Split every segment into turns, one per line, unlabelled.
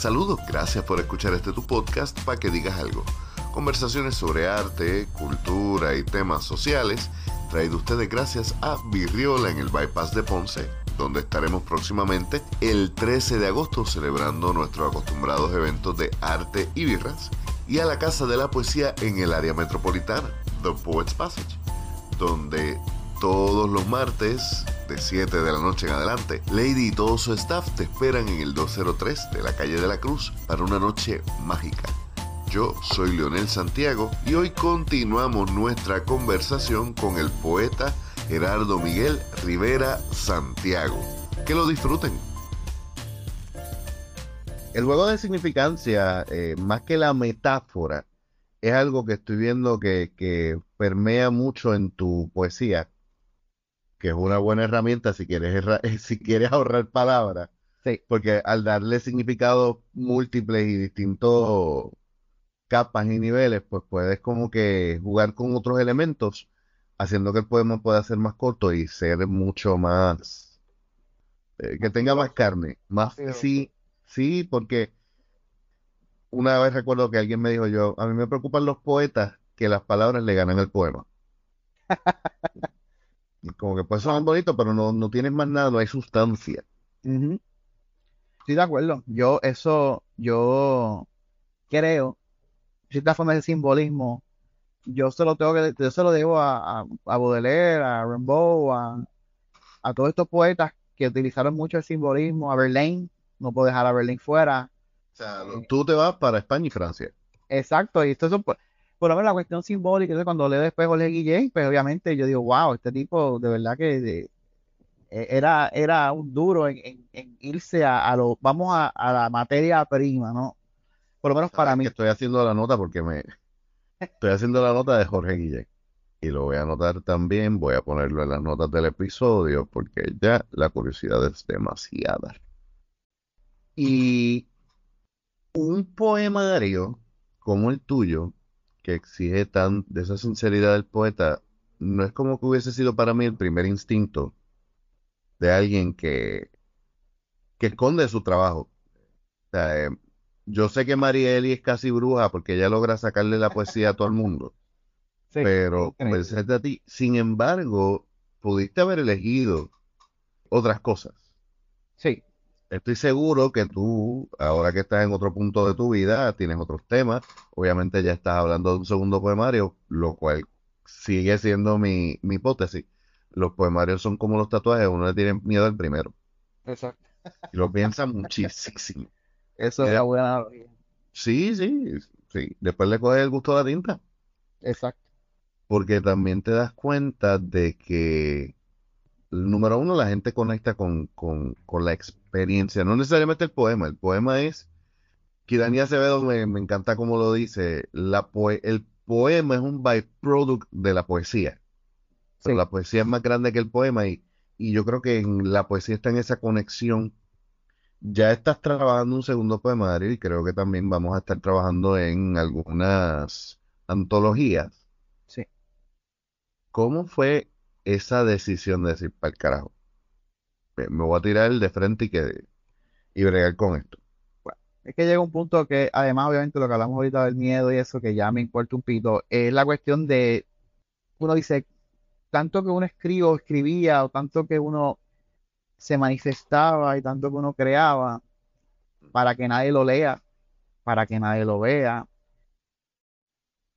Saludos, gracias por escuchar este tu podcast para que digas algo. Conversaciones sobre arte, cultura y temas sociales, traído ustedes gracias a Virriola en el Bypass de Ponce, donde estaremos próximamente el 13 de agosto celebrando nuestros acostumbrados eventos de arte y birras, y a la Casa de la Poesía en el área metropolitana, The Poets Passage, donde todos los martes de 7 de la noche en adelante, Lady y todo su staff te esperan en el 203 de la calle de la Cruz para una noche mágica. Yo soy Leonel Santiago y hoy continuamos nuestra conversación con el poeta Gerardo Miguel Rivera Santiago. Que lo disfruten. El juego de significancia, eh, más que la metáfora, es algo que estoy viendo que, que permea mucho en tu poesía que es una buena herramienta si quieres, si quieres ahorrar palabras.
Sí.
Porque al darle significados múltiples y distintos capas y niveles, pues puedes como que jugar con otros elementos, haciendo que el poema pueda ser más corto y ser mucho más, eh, que tenga más carne, más sí, sí, porque una vez recuerdo que alguien me dijo yo, a mí me preocupan los poetas que las palabras le ganan el poema. Como que puede sonar bonito, pero no, no tienes más nada, no hay sustancia.
Sí, de acuerdo. Yo, eso, yo creo, cierta forma de simbolismo, yo se lo tengo que, yo se lo debo a, a, a Baudelaire, a Rimbaud, a, a todos estos poetas que utilizaron mucho el simbolismo, a Verlaine, no puedo dejar a Verlaine fuera.
O sea, tú te vas para España y Francia.
Exacto, y esto es por lo menos la cuestión simbólica, cuando leo después Jorge Guillén, pues obviamente yo digo, wow, este tipo de verdad que e, era, era un duro en, irse a, lo, vamos a, la materia prima, ¿no? Por lo menos para mí.
estoy haciendo la nota porque me, estoy haciendo la nota de Jorge Guillén. Y lo voy a anotar también, voy a ponerlo en las notas del episodio porque ya la curiosidad es demasiada. Y un poemario como el tuyo que exige tan de esa sinceridad del poeta, no es como que hubiese sido para mí el primer instinto de alguien que, que esconde su trabajo. Eh, yo sé que Marieli es casi bruja porque ella logra sacarle la poesía a todo el mundo. pero pues, a ti. Sin embargo, pudiste haber elegido otras cosas.
Sí.
Estoy seguro que tú, ahora que estás en otro punto de tu vida, tienes otros temas. Obviamente ya estás hablando de un segundo poemario, lo cual sigue siendo mi, hipótesis. Los poemarios son como los tatuajes, uno le tiene miedo al primero.
Exacto.
Y lo piensa muchísimo.
Eso es la buena
Sí, sí, sí. Después le coges el gusto a la tinta.
Exacto.
Porque también te das cuenta de que número uno, la gente conecta con, con, con, la experiencia, no necesariamente el poema. El poema es, Kirani Acevedo me, me encanta como lo dice, la el poema es un byproduct de la poesía. la poesía es más grande que el poema y, y yo creo que en la poesía está en esa conexión. Ya estás trabajando un segundo poemario y creo que también vamos a estar trabajando en algunas antologías.
Sí.
¿Cómo fue esa decisión de decir, para el carajo, me voy a tirar de frente y, que, y bregar con esto.
Es que llega un punto que, además, obviamente, lo que hablamos ahorita del miedo y eso, que ya me importa un pito, es la cuestión de, uno dice, tanto que uno escribe o escribía, o tanto que uno se manifestaba y tanto que uno creaba, para que nadie lo lea, para que nadie lo vea.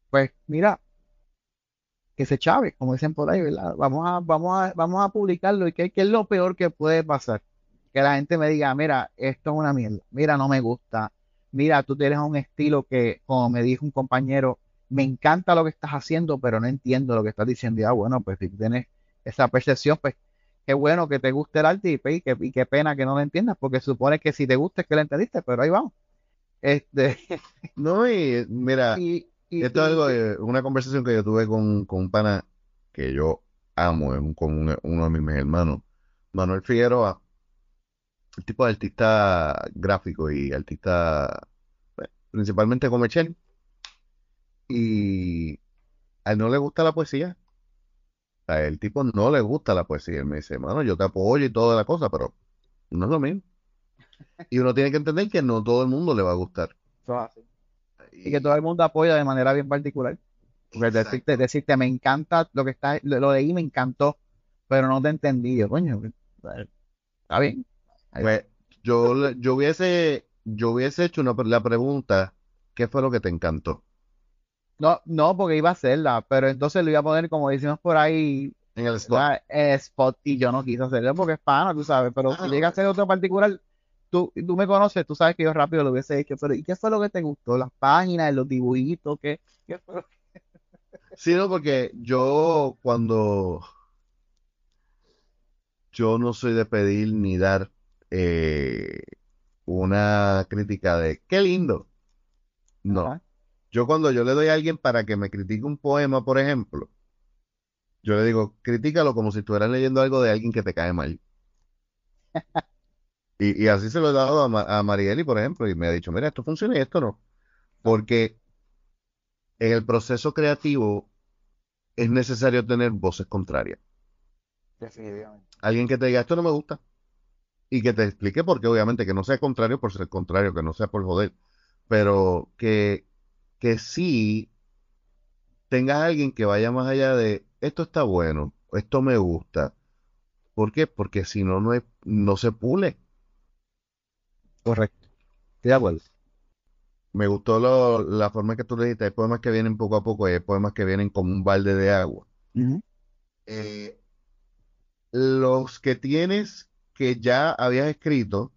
Pues mira, que se chave, como dicen por ahí, ¿verdad? Vamos a, vamos a, vamos a publicarlo y qué, es lo peor que puede pasar. Que la gente me diga, mira, esto es una mierda, mira, no me gusta, mira, tú tienes un estilo que, como me dijo un compañero, me encanta lo que estás haciendo, pero no entiendo lo que estás diciendo. Y ah, bueno, pues si tienes esa percepción, pues qué bueno que te guste el arte y, pues, y, qué pena que no lo entiendas, porque supone que si te gusta es que lo entendiste, pero ahí vamos. Este,
no, y mira, esto es algo, una conversación que yo tuve con, con un pana que yo amo, es con uno de mis hermanos, Manuel Figueroa, el tipo de artista gráfico y artista principalmente comercial. Y a él no le gusta la poesía. A el tipo no le gusta la poesía. Él me dice, mano, yo te apoyo y toda la cosa, pero no es lo mismo. Y uno tiene que entender que no todo el mundo le va a gustar.
Y que todo el mundo apoya de manera bien particular. Porque decirte, decirte, me encanta lo que está, lo, de leí, me encantó, pero no te entendí. Yo, coño, está bien.
Pues, yo, yo hubiese, yo hubiese hecho una, la pregunta, ¿qué fue lo que te encantó?
No, no, porque iba a hacerla, pero entonces lo iba a poner, como decimos por ahí,
en el spot.
spot y yo no quise hacerlo porque es pana, tú sabes, pero si llega a ser otro particular, tú, tú me conoces, tú sabes que yo rápido lo hubiese hecho, pero ¿y qué fue lo que te gustó? ¿Las páginas, los dibujitos? ¿Qué, qué fue
Sí, no, porque yo cuando yo no soy de pedir ni dar eh, una crítica de qué lindo. No. Yo cuando yo le doy a alguien para que me critique un poema, por ejemplo, yo le digo, critícalo como si estuvieras leyendo algo de alguien que te cae mal. y, así se lo he dado a, a Marieli, por ejemplo, y me ha dicho, mira, esto funciona y esto no. Porque en el proceso creativo es necesario tener voces contrarias.
Definitivamente.
Alguien que te diga, esto no me gusta. Y que te explique por qué, obviamente, que no sea contrario por ser contrario, que no sea por joder. Pero que, que sí tengas alguien que vaya más allá de, esto está bueno, esto me gusta. ¿Por qué? Porque si no, no, no se pule.
Correcto. De acuerdo.
Me gustó la forma que tú le dijiste. Hay poemas que vienen poco a poco y hay poemas que vienen como un balde de agua. Eh, los que tienes que ya habías escrito,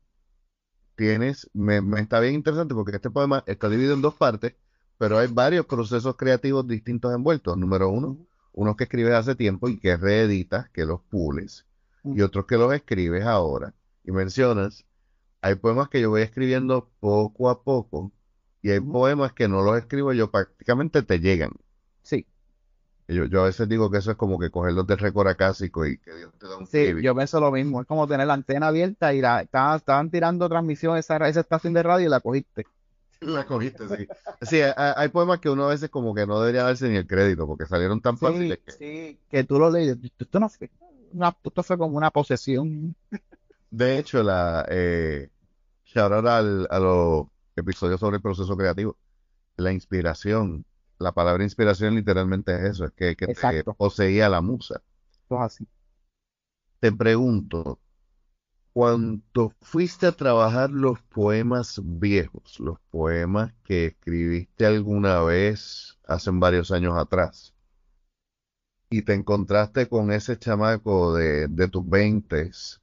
tienes, me, está bien interesante porque este poema está dividido en dos partes, pero hay varios procesos creativos distintos envueltos. Número uno, unos que escribes hace tiempo y que reeditas, que los pules, y otros que los escribes ahora. Y mencionas, hay poemas que yo voy escribiendo poco a poco y hay poemas que no los escribo yo, prácticamente te llegan.
Sí.
Yo, yo a veces digo que eso es como que cogerlos del récord acásico y que Dios te da un
Sí, yo pienso lo mismo. Es como tener la antena abierta y la, estaban, tirando transmisión esa, esa estación de radio y la cogiste.
La cogiste, sí. Sí, hay, poemas que uno a veces como que no debería darse ni el crédito porque salieron tan fáciles.
Que... Sí, que tú lo lees. Esto, no fue, esto fue como una posesión.
De hecho, la eh, shout al, a los episodio sobre el proceso creativo. La inspiración, la palabra inspiración literalmente es eso, es que, que te poseía la musa.
así.
Te pregunto, cuando fuiste a trabajar los poemas viejos, los poemas que escribiste alguna vez hace varios años atrás, y te encontraste con ese chamaco de, tus veintes,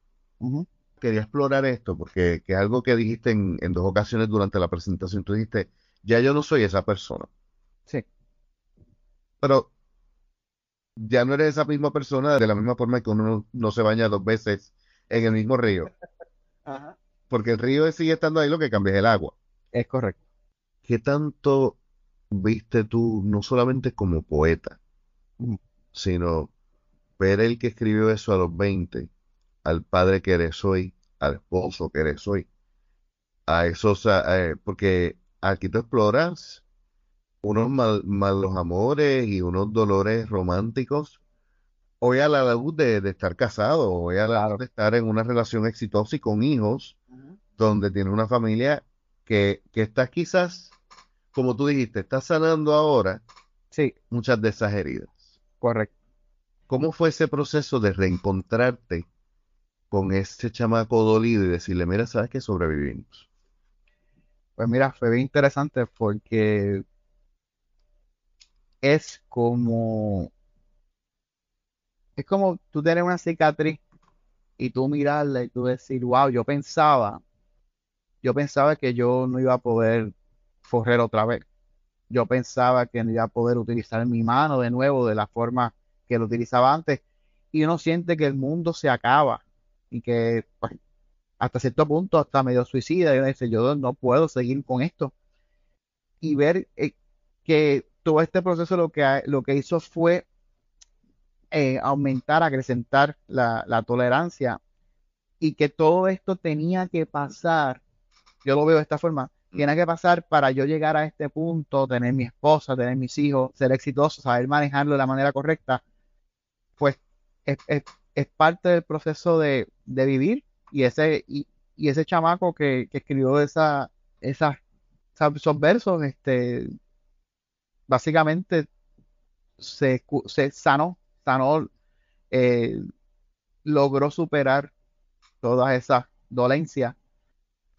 quería explorar esto porque es algo que dijiste en, dos ocasiones durante la presentación. Tú dijiste, ya yo no soy esa persona.
Sí.
Pero ya no eres esa misma persona de la misma forma que uno no se baña dos veces en el mismo río. Ajá. Porque el río sigue estando ahí, lo que cambia es el agua.
Es correcto.
¿Qué tanto viste tú, no solamente como poeta, sino ver el que escribió eso a los 20 al padre que eres hoy, al esposo que eres hoy, a esos, eh, porque aquí tú exploras unos malos amores y unos dolores románticos, hoy a la luz de, estar casado, hoy a la luz de estar en una relación exitosa y con hijos, donde tiene una familia que, que está quizás, como tú dijiste, está sanando ahora
sí.
muchas de esas heridas.
Correcto.
¿Cómo fue ese proceso de reencontrarte con ese chamaco dolido y decirle, mira, sabes que sobrevivimos.
Pues mira, fue bien interesante porque es como es como tú tienes una cicatriz y tú mirarla y tú decir, wow, yo pensaba, yo pensaba que yo no iba a poder forrer otra vez. Yo pensaba que no iba a poder utilizar mi mano de nuevo de la forma que lo utilizaba antes. Y uno siente que el mundo se acaba y que pues, hasta cierto punto hasta medio suicida. Y uno dice, yo no puedo seguir con esto. Y ver eh, que todo este proceso lo que, lo que hizo fue eh, aumentar, acrecentar la, la tolerancia y que todo esto tenía que pasar, yo lo veo de esta forma, mm. tiene que pasar para yo llegar a este punto, tener mi esposa, tener mis hijos, ser exitoso, saber manejarlo de la manera correcta, pues es, es, es parte del proceso de, de vivir y ese y, y ese chamaco que, que escribió esa, esa, esos versos, este, básicamente se, se sanó, sanó, eh, logró superar todas esas dolencias.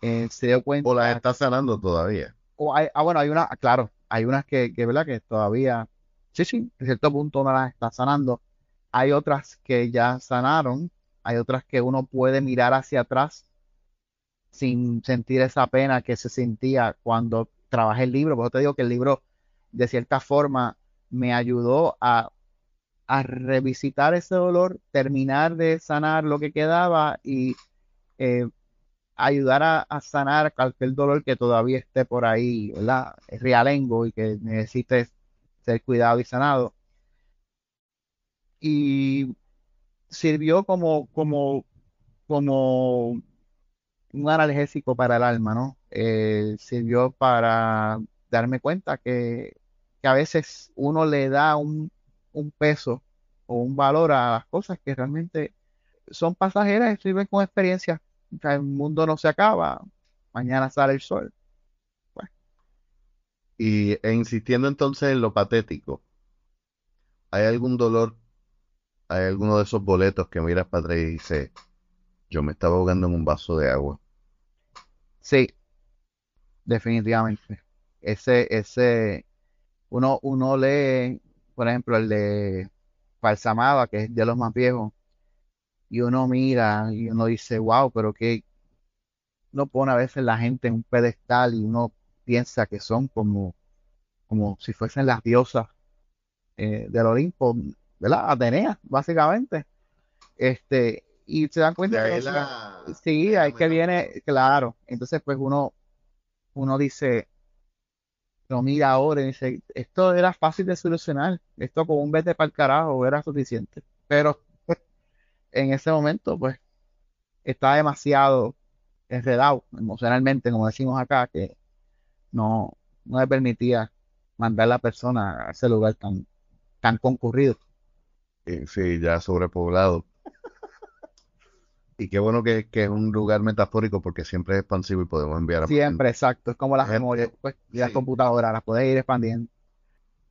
Eh, se dio cuenta.
O las está sanando todavía.
O hay, ah, bueno, hay una, claro, hay unas que, que, ¿verdad? Que todavía, sí, sí, en cierto punto no las está sanando. Hay otras que ya sanaron, hay otras que uno puede mirar hacia atrás sin sentir esa pena que se sentía cuando trabajé el libro. Por eso te digo que el libro, de cierta forma, me ayudó a, revisitar ese dolor, terminar de sanar lo que quedaba y eh, ayudar a, sanar cualquier dolor que todavía esté por ahí, ¿verdad? Realengo y que necesite ser cuidado y sanado. Y sirvió como, como, como un analgésico para el alma, ¿no? Eh, sirvió para darme cuenta que, a veces uno le da un, peso o un valor a las cosas que realmente son pasajeras y sirven con experiencia. el mundo no se acaba, mañana sale el sol.
Y e insistiendo entonces en lo patético, ¿hay algún dolor, hay alguno de esos boletos que miras para atrás y dices, yo me estaba ahogando en un vaso de agua?
Sí, definitivamente. Ese, ese, uno, uno lee, por ejemplo, el de Falsamada, que es de los más viejos, y uno mira y uno dice, wow, pero que uno pone a veces la gente en un pedestal y uno piensa que son como, como si fuesen las diosas eh, del Olimpo, ¿verdad? Atenea, básicamente. Este, y se dan cuenta que sí, hay que viene, claro. Entonces, pues uno, uno dice, lo mira ahora y dice, esto era fácil de solucionar, esto con un vete para el carajo era suficiente. Pero en ese momento, pues, está demasiado enredado emocionalmente, como decimos acá, que no, no le permitía mandar a la persona a ese lugar tan, tan concurrido.
Sí, ya sobrepoblado. Y qué bueno que, es un lugar metafórico porque siempre es expansivo y podemos enviar a
Siempre, exacto. Es como las memorias pues, y las computadoras, las puedes ir expandiendo.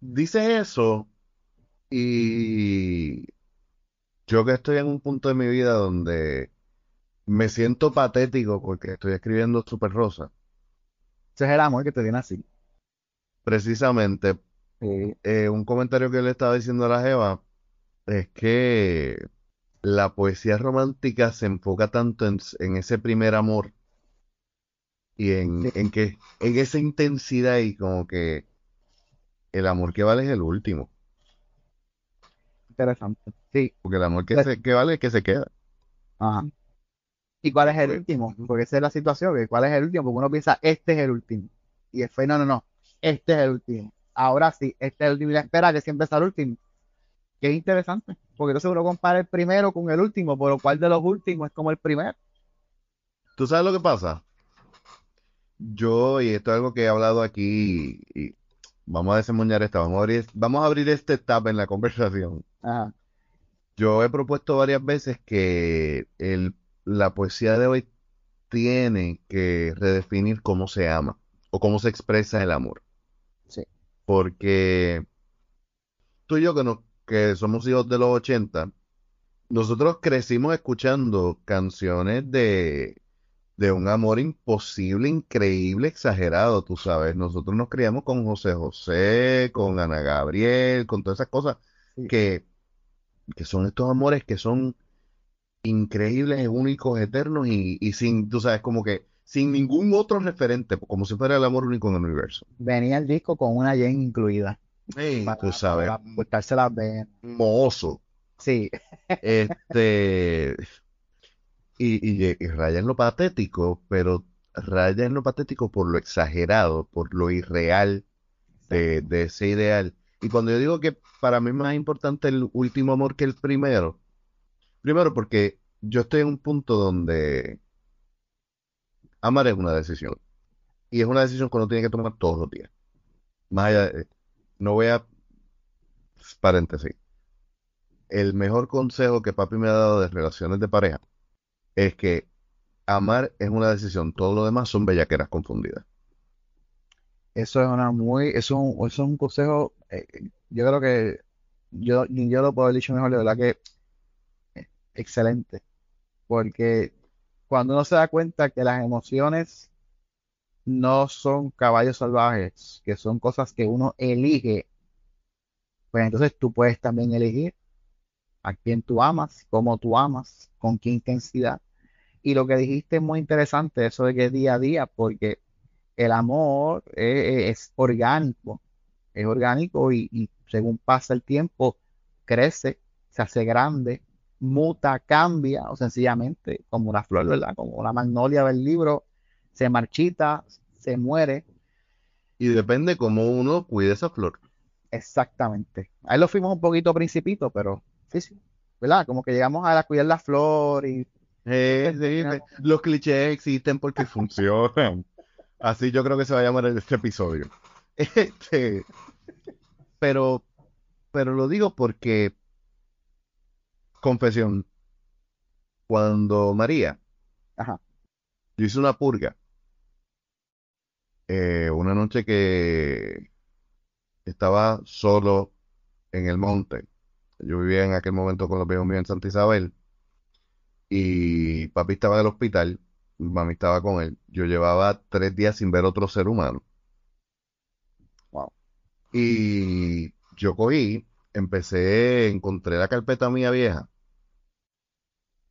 Dice eso y yo que estoy en un punto de mi vida donde me siento patético porque estoy escribiendo Super Rosa.
Ese es el amor que te viene así.
Precisamente, eh, un comentario que le estaba diciendo a la Jeva es que la poesía romántica se enfoca tanto en, ese primer amor y en, que en esa intensidad y como que el amor que vale es el último.
Interesante. Sí.
Porque el amor que, pues se, que vale es que se queda.
Ajá. ¿Y cuál es el pues, último? Porque esa es la situación, que cuál es el último, porque uno piensa, este es el último. Y después, no, no, no, este es el último. Ahora sí, este es el último. Y espera que siempre sea el último. Qué interesante, porque entonces uno compara el primero con el último, pero cuál de los últimos es como el primero.
¿Tú sabes lo que pasa? Yo, y esto es algo que he hablado aquí, y, vamos a desemboñar esta, vamos a abrir, vamos a abrir este etapa en la conversación. Yo he propuesto varias veces que el, la poesía de hoy tiene que redefinir cómo se ama o cómo se expresa el amor.
Sí.
Porque tú y yo que nos que somos hijos de los 80, nosotros crecimos escuchando canciones de, de un amor imposible, increíble, exagerado, tú sabes. Nosotros nos criamos con José José, con Ana Gabriel, con todas esas cosas que, que son estos amores que son increíbles, únicos, eternos y, y sin, tú sabes, como que sin ningún otro referente, como si fuera el amor único en el universo.
Venía el disco con una Jen incluida
tú sabes.
Para las
Mozo.
Sí.
Este. Y, y, raya en lo patético, pero raya en lo patético por lo exagerado, por lo irreal de, de ese ideal. Y cuando yo digo que para mí es más importante el último amor que el primero, primero porque yo estoy en un punto donde amar es una decisión. Y es una decisión que uno tiene que tomar todos los días. Más allá de, no voy a... Paréntesis. El mejor consejo que papi me ha dado de relaciones de pareja es que amar es una decisión, todo lo demás son bellaqueras confundidas.
Eso es una muy, eso es un, consejo, eh, yo creo que yo, yo lo puedo haber dicho mejor, de verdad que eh, excelente. Porque cuando uno se da cuenta que las emociones no son caballos salvajes, que son cosas que uno elige, pues entonces tú puedes también elegir a quién tú amas, cómo tú amas, con qué intensidad. Y lo que dijiste es muy interesante, eso de que día a día, porque el amor eh, es, orgánico, es orgánico y, y según pasa el tiempo, crece, se hace grande, muta, cambia, o sencillamente, como una flor, ¿verdad? Como la magnolia del libro, se marchita, se muere.
Y depende cómo uno cuide esa flor.
Exactamente. Ahí lo fuimos un poquito principito, pero sí, sí, ¿verdad? Como que llegamos a cuidar la flor y...
Eh, los clichés existen porque funcionan. Así yo creo que se va a llamar este episodio. Este, pero, pero lo digo porque, confesión, cuando María,
Ajá.
yo hice una purga, eh, una noche que estaba solo en el monte. Yo vivía en aquel momento con los viejos míos en Santa Isabel y papi estaba en el hospital, mami estaba con él. Yo llevaba tres días sin ver otro ser humano.
Wow.
Y yo cogí, empecé, encontré la carpeta mía vieja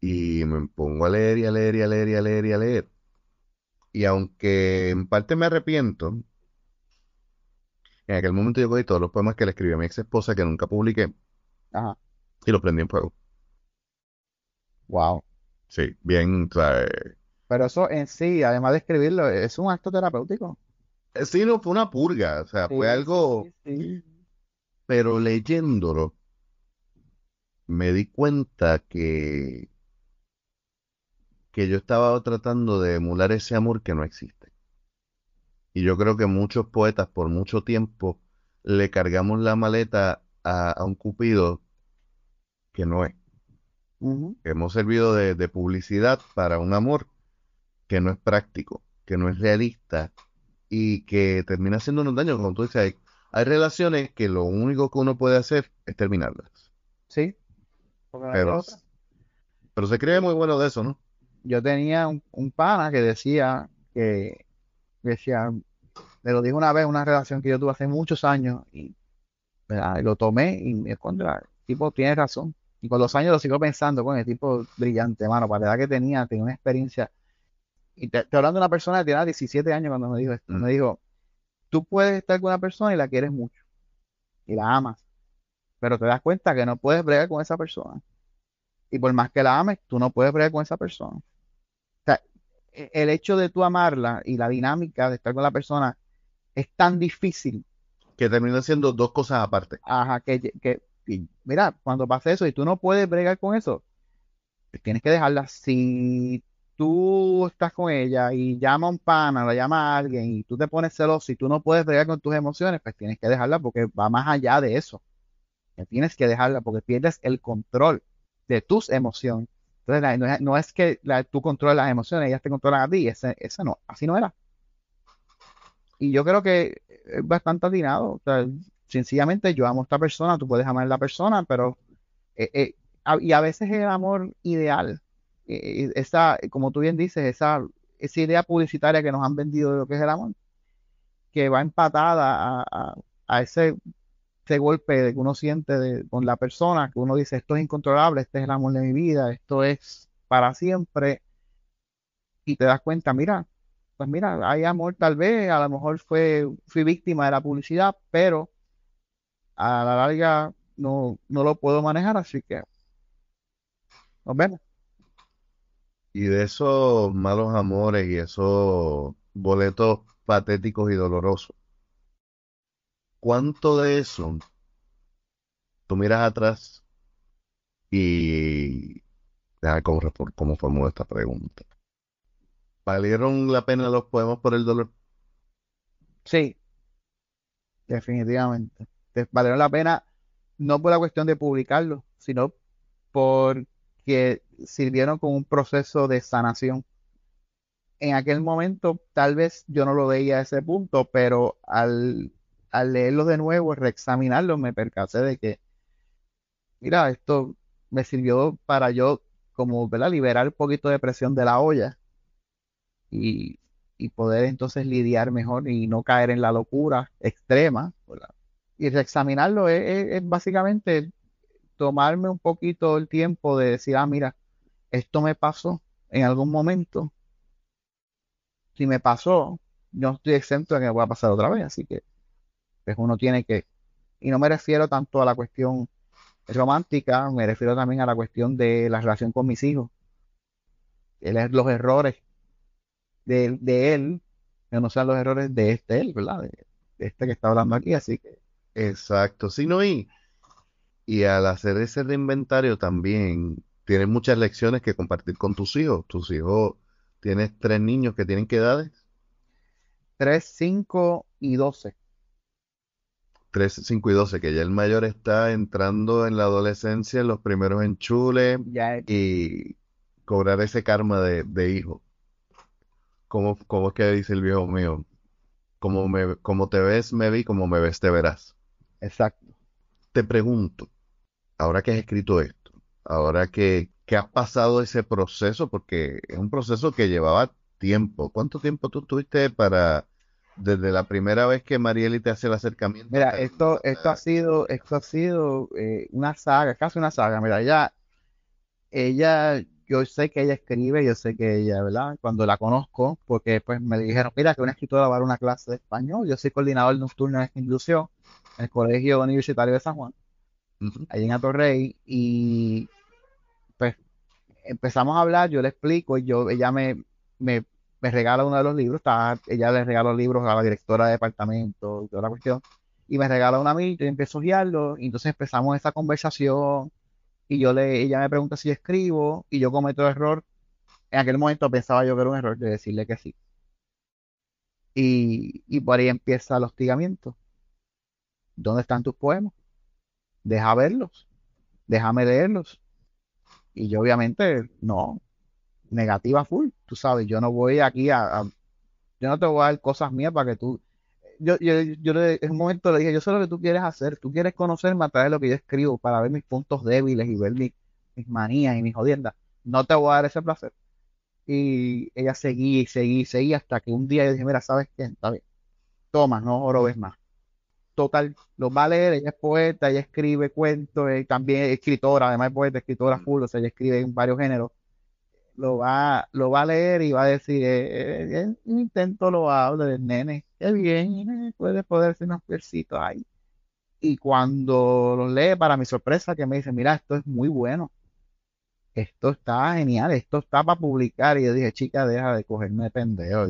y me pongo a leer y a leer y a leer y a leer y a leer. Y aunque en parte me arrepiento, en aquel momento yo cogí todos los poemas que le escribí a mi ex esposa que nunca publiqué
Ajá.
y los prendí en fuego.
Wow.
Sí, bien, o sea, eh,
Pero eso en sí, además de escribirlo, es un acto terapéutico.
eh, sí, no fue una purga, o sea, fue algo,
sí, sí.
pero leyéndolo me di cuenta que, que yo estaba tratando de emular ese amor que no existe. Y yo creo que muchos poetas por mucho tiempo le cargamos la maleta a, a un cupido que no es. Hemos servido de, de publicidad para un amor que no es práctico, que no es realista y que termina haciéndonos daño. Como tú dices, hay, hay relaciones que lo único que uno puede hacer es terminarlas.
Sí.
Pero, pero se cree muy bueno de eso, ¿no?
Yo tenía un, un pana que decía que decía, me lo dijo una vez, una relación que yo tuve hace muchos años y, lo tomé y me contra, el tipo tiene razón. Y con los años lo sigo pensando, con el tipo brillante, mano, para la edad que tenía, tenía una experiencia. Y te, te hablando de una persona que tenía 17 años cuando me dijo esto,
Mm.
me dijo, tú puedes estar con una persona y la quieres mucho y la amas, pero te das cuenta que no puedes bregar con esa persona. Y por más que la ames, tú no puedes bregar con esa persona. E- el hecho de tú amarla y la dinámica de estar con la persona es tan difícil
Que termina siendo dos cosas aparte.
Ajá, que, que y mira, cuando pase eso y tú no puedes bregar con eso, tienes que dejarla. Si tú estás con ella y llama a un pana, la llama a alguien y tú te pones celoso y tú no puedes bregar con tus emociones, pues tienes que dejarla porque va más allá de eso. Que tienes que dejarla porque pierdes el control de tus emociones. Entonces, no es, que tú controles las emociones, ellas te controlan a ti, ese, no, así no era. Y yo creo que es bastante atinado. Sencillamente yo amo a esta persona, tú puedes amar a la persona, pero eh, eh, a- y a veces es el amor ideal. Eh, esa, como tú bien dices, esa, esa idea publicitaria que nos han vendido de lo que es el amor, que va empatada a, a- a ese, ese golpe que uno siente de- con la persona, que uno dice, esto es incontrolable, este es el amor de mi vida, esto es para siempre, y te das cuenta, mira, pues mira, hay amor tal vez, a lo mejor fue, fui víctima de la publicidad, pero a la larga no, no lo puedo manejar, así que nos vemos.
Y de esos malos amores y esos boletos patéticos y dolorosos, ¿cuánto de eso tú miras atrás y déjame cómo, cómo formulo esta pregunta? ¿Valieron la pena los poemas por el dolor?
Sí, definitivamente. Te valieron la pena, no por la cuestión de publicarlo, sino porque sirvieron como un proceso de sanación. en aquel momento tal vez yo no lo veía a ese punto, pero al, al leerlo de nuevo, reexaminarlo, me percaté de que, mira, esto me sirvió para yo como, ¿verdad? Liberar un poquito de presión de la olla y, y poder entonces lidiar mejor y no caer en la locura extrema. Y reexaminarlo es, básicamente tomarme un poquito el tiempo de decir, ah, mira, esto me pasó en algún momento si me pasó, yo estoy exento de que me voy a pasar otra vez, así que pues uno tiene que, y no me refiero tanto a la cuestión romántica, me refiero también a la cuestión de la relación con mis hijos, los errores de, de él, que no sean los errores de este él, ¿verdad? De, este que está hablando aquí, así que.
Exacto, sí, no, y, y al hacer ese inventario también tienes muchas lecciones que compartir con tus hijos. Tus hijos ¿Tienes tres niños que tienen qué edades?
Tres, cinco y doce.
Tres, cinco y doce, que ya el mayor está entrando en la adolescencia, en los primeros enchules y cobrar ese karma de, hijo. ¿Cómo, ¿Cómo, es que dice el viejo mío? Como, me, como te ves, me vi, como me ves, te verás.
Exacto.
Te pregunto, ahora que has escrito esto, ahora que, ¿Qué has pasado ese proceso? Porque es un proceso que llevaba tiempo. ¿Cuánto tiempo tú tuviste para, desde la primera vez que Marieli te hace el acercamiento?
Mira, esto, esto ha sido, esto ha sido eh, una saga, casi una saga. Mira, ella, ella, yo sé que ella escribe, yo sé que ella, ¿verdad? Cuando la conozco, porque pues me dijeron, mira, que una escritora va a dar una clase de español. Yo soy coordinador nocturno de inclusión en el Colegio Universitario de San Juan, ahí en Atorrey, y pues empezamos a hablar, yo le explico y yo, ella me, me, regala uno de los libros, está, ella le regala los libros a la directora de departamento y toda la cuestión, y me regala uno a mí, yo empiezo a guiarlo, y entonces empezamos esa conversación, y yo le, ella me pregunta si escribo, y yo cometo error, en aquel momento pensaba yo que era un error de decirle que sí. Y, y por ahí empieza el hostigamiento. ¿Dónde están tus poemas? Deja verlos, déjame leerlos. Y yo obviamente, no, negativa full, tú sabes, yo no voy aquí a, yo no te voy a dar cosas mías para que tú, yo, yo, yo en un momento le dije, yo sé lo que tú quieres hacer, tú quieres conocerme a través de lo que yo escribo para ver mis puntos débiles y ver mis, manías y mis jodiendas, no te voy a dar ese placer. Y ella seguía y seguía y seguía hasta que un día yo dije, mira, ¿sabes qué? Está bien, toma, no oro ves más total, los va a leer, ella es poeta, ella escribe cuentos, y también es escritora, además de poeta, escritora full, o sea, ella escribe en varios géneros. Lo va, lo va a leer y va a decir, eh, eh, eh intento lo hablo del nene, qué bien, puede poderse unos versitos ahí. Y cuando lo lee, para mi sorpresa, que me dice, mira, esto es muy bueno, esto está genial, esto está para publicar. Y yo dije, chica, deja de cogerme de pendejo.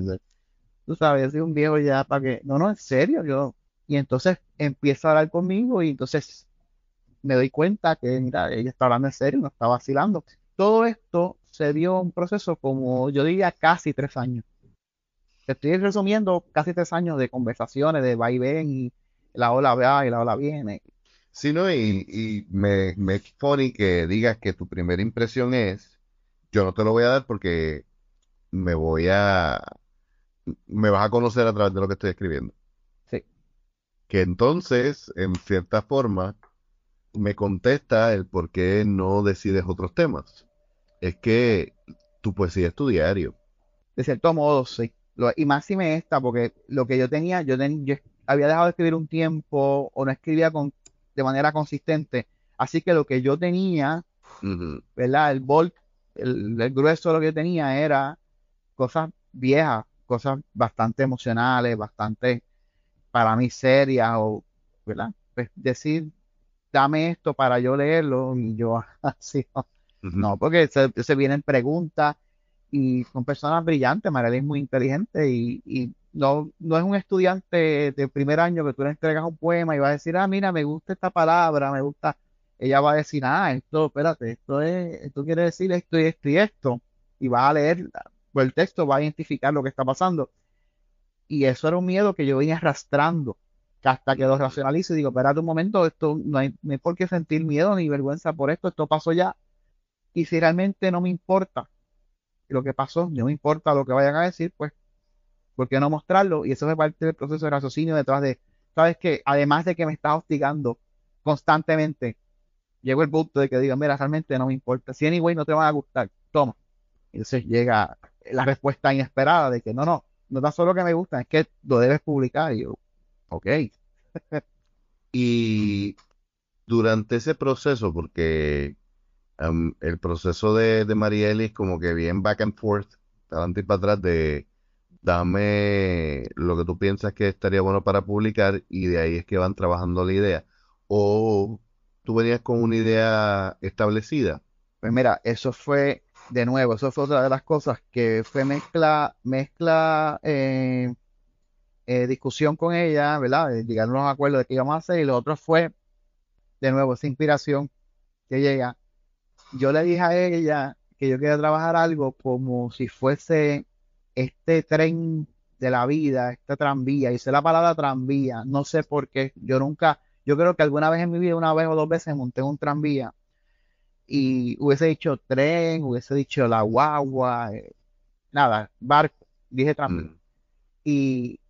Tú sabes, yo soy un viejo ya para que, no, no, en serio, yo y entonces empieza a hablar conmigo y entonces me doy cuenta que, mira, ella está hablando en serio, no está vacilando. Todo esto se dio un proceso como yo diría casi tres años. Te estoy resumiendo casi tres años de conversaciones, de va y ven y la ola va y la ola viene.
Sí, ¿no? Y, y me, me funny que digas que tu primera impresión es, yo no te lo voy a dar porque me voy a, me vas a conocer a través de lo que estoy escribiendo que entonces, en cierta forma, me contesta el por qué no decides otros temas. Es que tu poesía es tu diario.
De cierto modo, sí. y más si me esta, porque lo que yo tenía, yo, había dejado de escribir un tiempo o no escribía con, de manera consistente. Así que lo que yo tenía, ¿verdad? El bulk, el, el, grueso de lo que yo tenía era cosas viejas, cosas bastante emocionales, bastante para mí seria o, ¿verdad? Pues decir, dame esto para yo leerlo y yo así, no, porque se, vienen preguntas y son personas brillantes, Mariela es muy inteligente y, no, no es un estudiante de primer año que tú le entregas un poema y va a decir, ah, mira, me gusta esta palabra, me gusta, ella va a decir, ah, esto, espérate, esto es, esto quiere decir esto y esto y esto, y va a leer, el texto va a identificar lo que está pasando y eso era un miedo que yo venía arrastrando hasta que lo racionalizo y digo, espérate un momento, esto no hay, no hay por qué sentir miedo ni vergüenza por esto, esto pasó ya. Y si realmente no me importa lo que pasó, no me importa lo que vayan a decir, pues, ¿por qué no mostrarlo? Y eso es parte del proceso de raciocinio detrás de, sabes que además de que me está hostigando constantemente, llegó el punto de que diga, mira, realmente no me importa, si anyway no te van a gustar, toma. Entonces llega la respuesta inesperada de que no, no, no tan solo que me gustan, es que lo debes publicar. Y yo, ok.
y durante ese proceso, porque el proceso de, de Marieli es como que bien back and forth, adelante y para atrás de dame lo que tú piensas que estaría bueno para publicar y de ahí es que van trabajando la idea. O tú venías con una idea establecida.
Pues mira, eso fue, de nuevo, eso fue otra de las cosas que fue mezcla, mezcla eh, eh, discusión con ella, ¿verdad? Llegar a los acuerdos de qué íbamos a hacer y lo otro fue, de nuevo, esa inspiración que llega. Yo le dije a ella que yo quería trabajar algo como si fuese este tren de la vida, este tranvía, hice la palabra tranvía, no sé por qué, yo nunca, yo creo que alguna vez en mi vida, una vez o dos veces monté un tranvía y hubiese dicho tren, hubiese dicho la guagua, eh, nada, barco, dije tranvía. Mm. Y,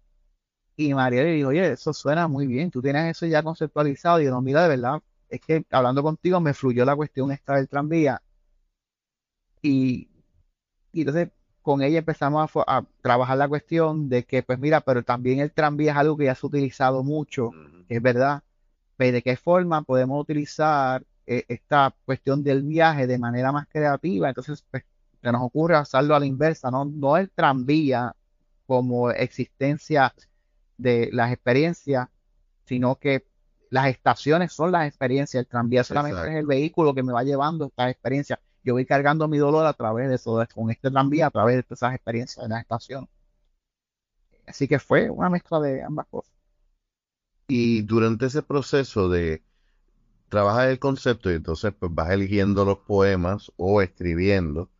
y María le dijo, oye, eso suena muy bien, tú tienes eso ya conceptualizado. Y yo, no, mira, de verdad, es que hablando contigo me fluyó la cuestión esta del tranvía. Y, y entonces con ella empezamos a, trabajar la cuestión de que, pues mira, pero también el tranvía es algo que ya se ha utilizado mucho, es verdad. Pero de qué forma podemos utilizar eh, esta cuestión del viaje de manera más creativa. Entonces, pues, se nos ocurre hacerlo a la inversa, no, no el tranvía como existencia de las experiencias, sino que las estaciones son las experiencias, el tranvía solamente es el vehículo que me va llevando estas experiencias yo voy cargando mi dolor a través de eso, con este tranvía, a través de esas experiencias en la estación. Así que fue una mezcla de ambas cosas.
Y durante ese proceso de trabajar el concepto y entonces pues vas eligiendo los poemas o escribiendo,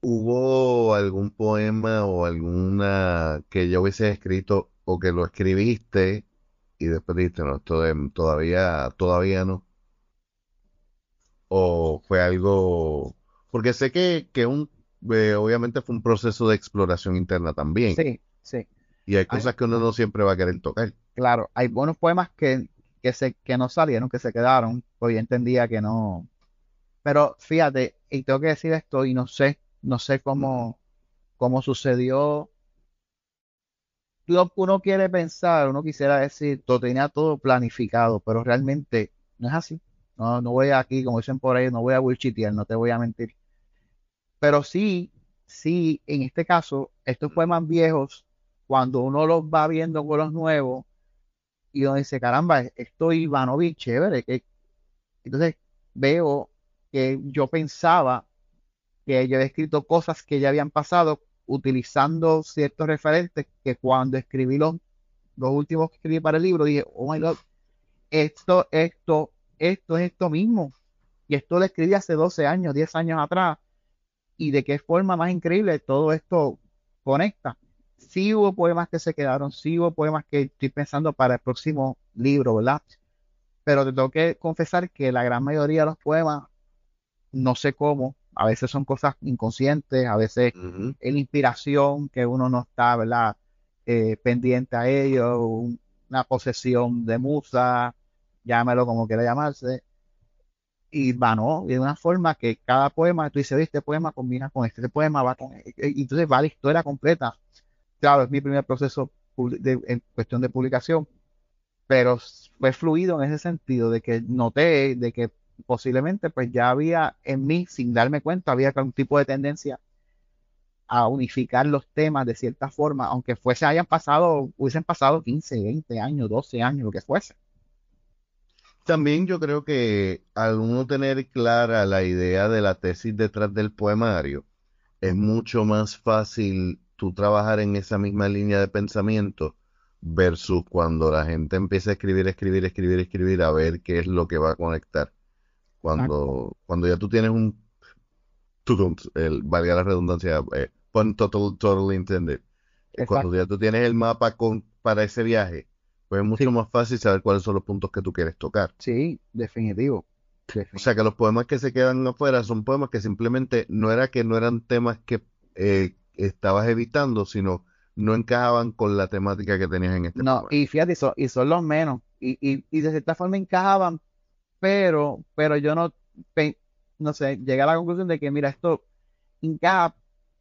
¿hubo algún poema o alguna que yo hubiese escrito o que lo escribiste y después dijiste, no, esto todavía, todavía no? o fue algo, porque sé que, que un, eh, obviamente fue un proceso de exploración interna también.
Sí, sí.
Y hay cosas que uno no siempre va a querer tocar.
Claro, hay buenos poemas que, que, se, que no salieron, que se quedaron, pues yo entendía que no. Pero fíjate, y tengo que decir esto, y no sé, no sé cómo, cómo sucedió. Uno quiere pensar, uno quisiera decir, todo tenía todo planificado, pero realmente no es así. No, no voy aquí, como dicen por ahí, no voy a bullshitear, no te voy a mentir. Pero sí, sí, en este caso, estos poemas viejos, cuando uno los va viendo con los nuevos, y uno dice, caramba, esto Ivanovich, chévere. Que... Entonces veo que yo pensaba que yo había escrito cosas que ya habían pasado utilizando ciertos referentes que cuando escribí los, los últimos que escribí para el libro, dije, oh my god, esto, esto esto es esto mismo. Y esto lo escribí hace 12 años, 10 años atrás. Y de qué forma más increíble todo esto conecta. Sí hubo poemas que se quedaron, sí hubo poemas que estoy pensando para el próximo libro, ¿verdad? Pero te tengo que confesar que la gran mayoría de los poemas, no sé cómo, a veces son cosas inconscientes, a veces es la inspiración que uno no está, ¿verdad? Eh, pendiente a ello, una posesión de musa, llámelo como quiera llamarse, y va, ¿no? de una forma que cada poema, tú dices, este poema combina con este, este poema va con y entonces va la historia completa. Claro, es mi primer proceso en cuestión de publicación, pero fue fluido en ese sentido de que noté de que posiblemente pues ya había en mí, sin darme cuenta, había algún tipo de tendencia a unificar los temas de cierta forma, aunque fuese hayan pasado, hubiesen pasado 15, 20 años, 12 años, lo que fuese.
También yo creo que al uno tener clara la idea de la tesis detrás del poemario, es mucho más fácil tú trabajar en esa misma línea de pensamiento versus cuando la gente empieza a escribir, escribir, escribir, escribir, a ver qué es lo que va a conectar. Cuando, cuando ya tú tienes un, el, valga la redundancia, eh, total, total intended. Cuando ya tú tienes el mapa con, para ese viaje, pues es mucho más fácil saber cuáles son los puntos que tú quieres tocar.
Sí, definitivo.
O sea que los poemas que se quedan afuera son poemas que simplemente no era que no eran temas que eh, estabas evitando, sino no encajaban con la temática que tenías en este
No, y fíjate, y son los menos. Y, y, y, de cierta forma encajaban, pero, pero yo no, no sé, llegué a la conclusión de que, mira, esto encaja,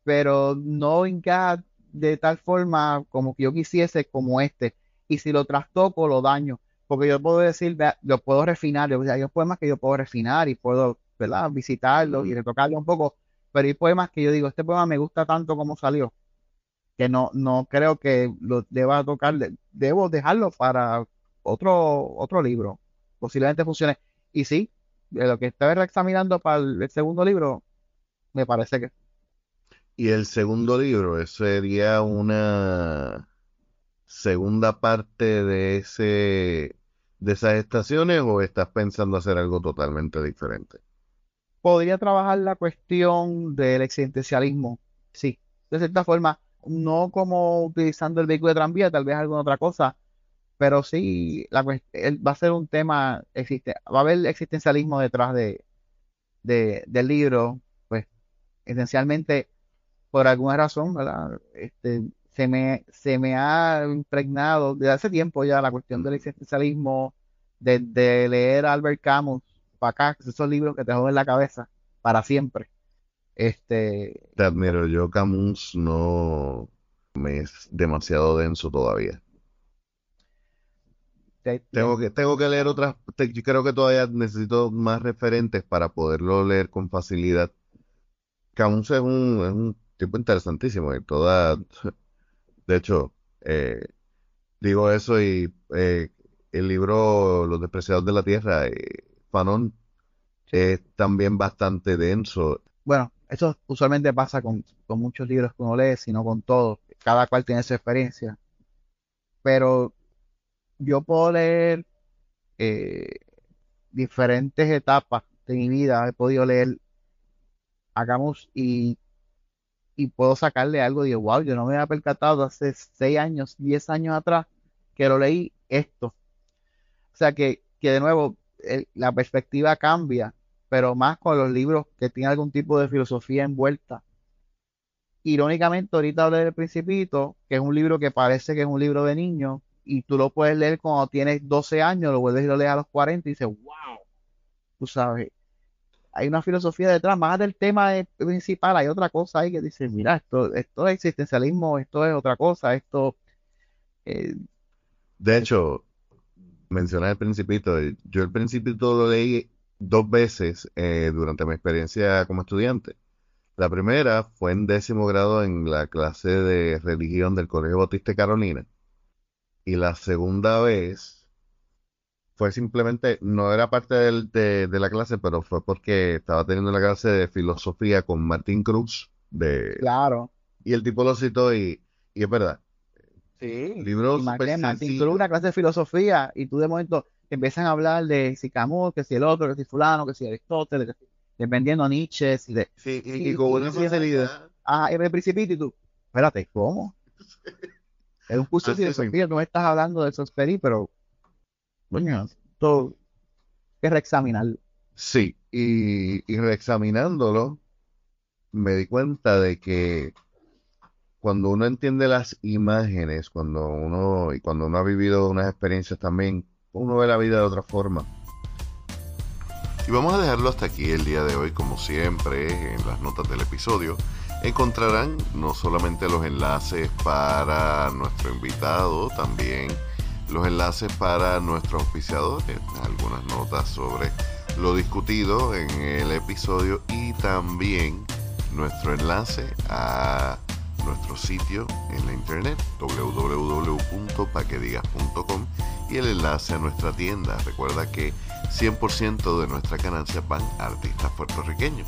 pero no encaja de tal forma como que yo quisiese como este. Y si lo trastoco, lo daño. Porque yo puedo decir, lo puedo refinar. O sea, hay poemas que yo puedo refinar y puedo, ¿verdad? Visitarlo y retocarlo un poco. Pero hay poemas que yo digo, este poema me gusta tanto como salió, que no, no creo que lo deba tocar. Debo dejarlo para otro, otro libro. Posiblemente funcione. Y sí, de lo que estaba examinando para el segundo libro, me parece que
y el segundo libro, sería una segunda parte de ese de esas estaciones o estás pensando hacer algo totalmente diferente?
Podría trabajar la cuestión del existencialismo, sí, de cierta forma, no como utilizando el vehículo de tranvía, tal vez alguna otra cosa, pero sí, la, va a ser un tema, existe, va a haber existencialismo detrás de, de, del libro, pues esencialmente por alguna razón, ¿verdad? Este, se me, se me ha impregnado desde hace tiempo ya la cuestión del existencialismo, de, leer a Albert Camus para acá, esos libros que te joden la cabeza para siempre. Este,
te admiro, yo Camus no me es demasiado denso todavía. Tengo que, tengo que leer otras, yo creo que todavía necesito más referentes para poderlo leer con facilidad. Camus es un, es un tipo interesantísimo y toda, de hecho, eh, digo eso y eh, el libro Los despreciados de la tierra, eh, Fanon, es también bastante denso.
Bueno, eso usualmente pasa con, muchos libros que uno lee, sino con todos. Cada cual tiene su experiencia. Pero yo puedo leer diferentes etapas de mi vida. He podido leer Hagamos y y puedo sacarle algo. Digo, wow, yo no me había percatado hace 6 años, 10 años atrás que lo leí esto. O sea que, que de nuevo, la perspectiva cambia, pero más con los libros que tienen algún tipo de filosofía envuelta. Irónicamente, ahorita hablé del Principito, que es un libro que parece que es un libro de niño, y tú lo puedes leer cuando tienes 12 años, lo vuelves y lo lees a los 40 y dices, wow, tú sabes, hay una filosofía detrás, más del tema principal, hay otra cosa ahí que dice, mira, esto, esto es existencialismo, esto es otra cosa, esto...
Eh, de hecho, mencioné el Principito, yo el Principito lo leí dos veces eh, durante mi experiencia como estudiante. La primera fue en décimo grado en la clase de religión del Colegio Bautista Carolina. Y la segunda vez fue simplemente, no era parte de, la clase, pero fue porque estaba teniendo la clase de filosofía con Martín Cruz. De,
claro.
Y el tipo lo citó y, es verdad.
Sí. Libros Martín, Martín Cruz, una clase de filosofía, y tú de momento empiezan a hablar de si Camus, que si el otro, que si fulano, que si Aristóteles, dependiendo a Nietzsche, si de...
Sí, y, con una facilidad.
Ah, el principito y tú, espérate, ¿cómo? es un curso de filosofía, no estás hablando de Sosperi, pero bueno, todo que reexaminarlo.
Sí, y, y reexaminándolo, me di cuenta de que cuando uno entiende las imágenes, cuando uno, y cuando uno ha vivido unas experiencias también, uno ve la vida de otra forma. Y vamos a dejarlo hasta aquí el día de hoy, como siempre, en las notas del episodio. Encontrarán no solamente los enlaces para nuestro invitado, también los enlaces para nuestros auspiciadores, algunas notas sobre lo discutido en el episodio y también nuestro enlace a nuestro sitio en la internet www.paquedigas.com y el enlace a nuestra tienda. Recuerda que 100% de nuestra ganancia van artistas puertorriqueños.